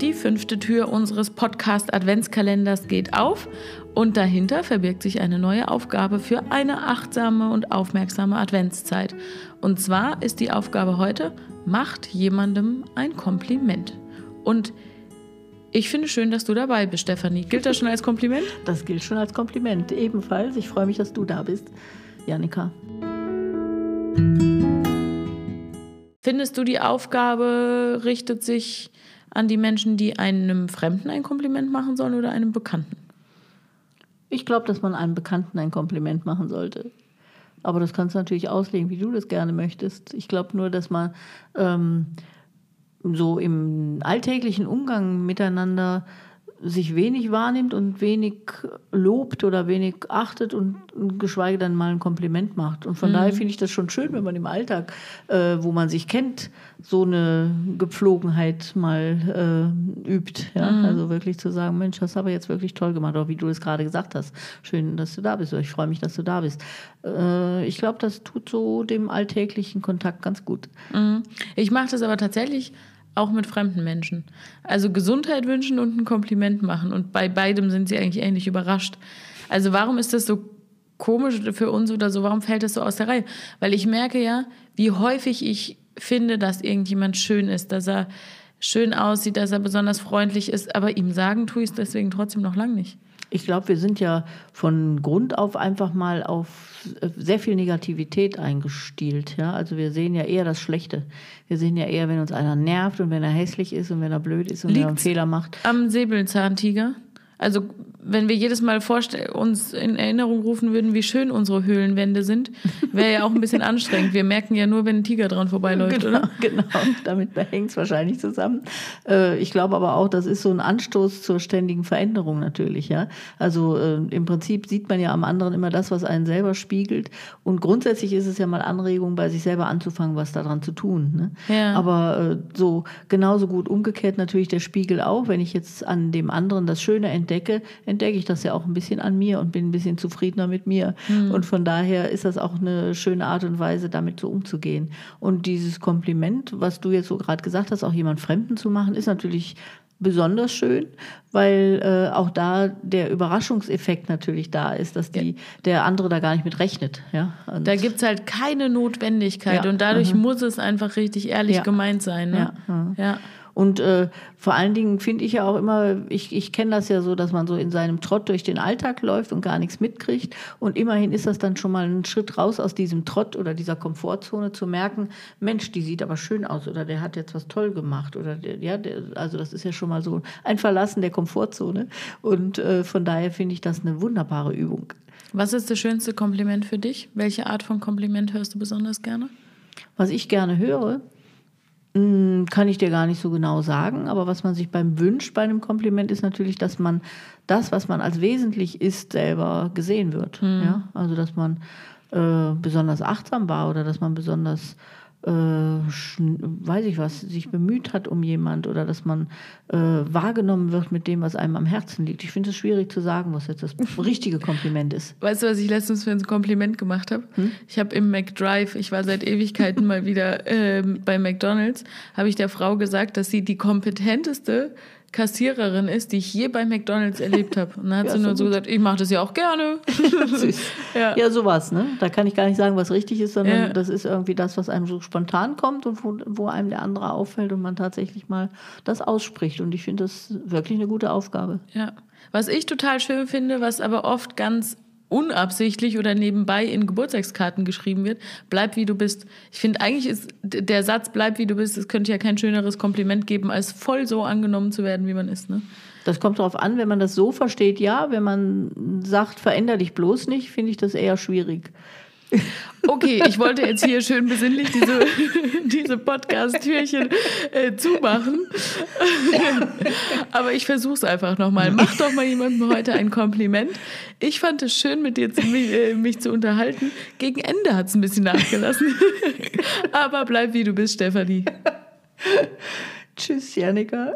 Die fünfte Tür unseres Podcast Adventskalenders geht auf und dahinter verbirgt sich eine neue Aufgabe für eine achtsame und aufmerksame Adventszeit. Und zwar ist die Aufgabe heute, macht jemandem ein Kompliment. Und ich finde schön, dass du dabei bist, Stefanie. Gilt das schon als Kompliment? Das gilt schon als Kompliment. Ebenfalls. Ich freue mich, dass du da bist, Janika. Findest du, die Aufgabe richtet sich an die Menschen, die einem Fremden ein Kompliment machen sollen oder einem Bekannten? Ich glaube, dass man einem Bekannten ein Kompliment machen sollte. Aber das kannst du natürlich auslegen, wie du das gerne möchtest. Ich glaube nur, dass man ähm, so im alltäglichen Umgang miteinander sich wenig wahrnimmt und wenig lobt oder wenig achtet und, geschweige denn mal ein Kompliment macht. Und von mhm. daher finde ich das schon schön, wenn man im Alltag, äh, wo man sich kennt, so eine Gepflogenheit mal äh, übt. Ja? Mhm. Also wirklich zu sagen, Mensch, das aber jetzt wirklich toll gemacht, auch wie du es gerade gesagt hast. Schön, dass du da bist. Ich freue mich, dass du da bist. Äh, ich glaube, das tut so dem alltäglichen Kontakt ganz gut. Mhm. Ich mache das aber tatsächlich auch mit fremden Menschen. Also Gesundheit wünschen und ein Kompliment machen. Und bei beidem sind sie eigentlich ähnlich überrascht. Also warum ist das so komisch für uns oder so? Warum fällt das so aus der Reihe? Weil ich merke ja, wie häufig ich finde, dass irgendjemand schön ist, dass er schön aussieht, dass er besonders freundlich ist, aber ihm sagen tue ich es deswegen trotzdem noch lang nicht. Ich glaube, wir sind ja von Grund auf einfach mal auf sehr viel Negativität eingestielt. Ja? Also wir sehen ja eher das Schlechte. Wir sehen ja eher, wenn uns einer nervt und wenn er hässlich ist und wenn er blöd ist und Liegt's wenn er einen Fehler macht. Am Säbelzahntiger? Also wenn wir jedes Mal uns in Erinnerung rufen würden, wie schön unsere Höhlenwände sind, wäre ja auch ein bisschen anstrengend. Wir merken ja nur, wenn ein Tiger dran vorbeiläuft, genau, oder? Genau, damit hängt es wahrscheinlich zusammen. Äh, ich glaube aber auch, das ist so ein Anstoß zur ständigen Veränderung natürlich. Ja? Also äh, im Prinzip sieht man ja am anderen immer das, was einen selber spiegelt. Und grundsätzlich ist es ja mal Anregung, bei sich selber anzufangen, was daran zu tun. Ne? Ja. Aber äh, so genauso gut umgekehrt natürlich der Spiegel auch. Wenn ich jetzt an dem anderen das Schöne entdecke, entdecke ich das ja auch ein bisschen an mir und bin ein bisschen zufriedener mit mir. Mhm. Und von daher ist das auch eine schöne Art und Weise, damit so umzugehen. Und dieses Kompliment, was du jetzt so gerade gesagt hast, auch jemand Fremden zu machen, ist natürlich besonders schön, weil äh, auch da der Überraschungseffekt natürlich da ist, dass die, der andere da gar nicht mit rechnet. Ja? Und da gibt es halt keine Notwendigkeit ja. und dadurch mhm. muss es einfach richtig ehrlich ja. gemeint sein. Ne? Ja. Mhm. Und äh, vor allen Dingen finde ich ja auch immer, ich, ich kenne das ja so, dass man so in seinem Trott durch den Alltag läuft und gar nichts mitkriegt. Und immerhin ist das dann schon mal ein Schritt raus aus diesem Trott oder dieser Komfortzone zu merken, Mensch, die sieht aber schön aus oder der hat jetzt was toll gemacht. Oder der, ja, der, also das ist ja schon mal so ein Verlassen der Komfortzone. Und äh, von daher finde ich das eine wunderbare Übung. Was ist das schönste Kompliment für dich? Welche Art von Kompliment hörst du besonders gerne? Was ich gerne höre, kann ich dir gar nicht so genau sagen, aber was man sich beim wünscht bei einem Kompliment ist natürlich, dass man das, was man als wesentlich ist, selber gesehen wird. Mhm. Ja? Also dass man äh, besonders achtsam war oder dass man besonders äh, weiß ich was, sich bemüht hat um jemand oder dass man äh, wahrgenommen wird mit dem, was einem am Herzen liegt. Ich finde es schwierig zu sagen, was jetzt das richtige Kompliment ist. Weißt du, was ich letztens für ein Kompliment gemacht habe? Hm? Ich habe im McDrive, ich war seit Ewigkeiten mal wieder äh, bei McDonald's, habe ich der Frau gesagt, dass sie die kompetenteste Kassiererin ist, die ich je bei McDonalds erlebt habe. Und dann hat ja, sie nur so gut. gesagt, ich mache das ja auch gerne. Süß. ja. ja, sowas, ne? Da kann ich gar nicht sagen, was richtig ist, sondern ja. das ist irgendwie das, was einem so spontan kommt und wo, wo einem der andere auffällt und man tatsächlich mal das ausspricht. Und ich finde das wirklich eine gute Aufgabe. Ja. Was ich total schön finde, was aber oft ganz unabsichtlich oder nebenbei in Geburtstagskarten geschrieben wird, bleib wie du bist. Ich finde eigentlich ist der Satz bleib wie du bist, es könnte ja kein schöneres Kompliment geben, als voll so angenommen zu werden, wie man ist. Ne? Das kommt darauf an, wenn man das so versteht, ja. Wenn man sagt, veränder dich bloß nicht, finde ich das eher schwierig. Okay, ich wollte jetzt hier schön besinnlich diese, diese Podcast-Türchen äh, zumachen. Aber ich versuche es einfach nochmal. Mach doch mal jemandem heute ein Kompliment. Ich fand es schön, mit dir zu, mich, äh, mich zu unterhalten. Gegen Ende hat es ein bisschen nachgelassen. Aber bleib wie du bist, Stefanie. Tschüss, Janika.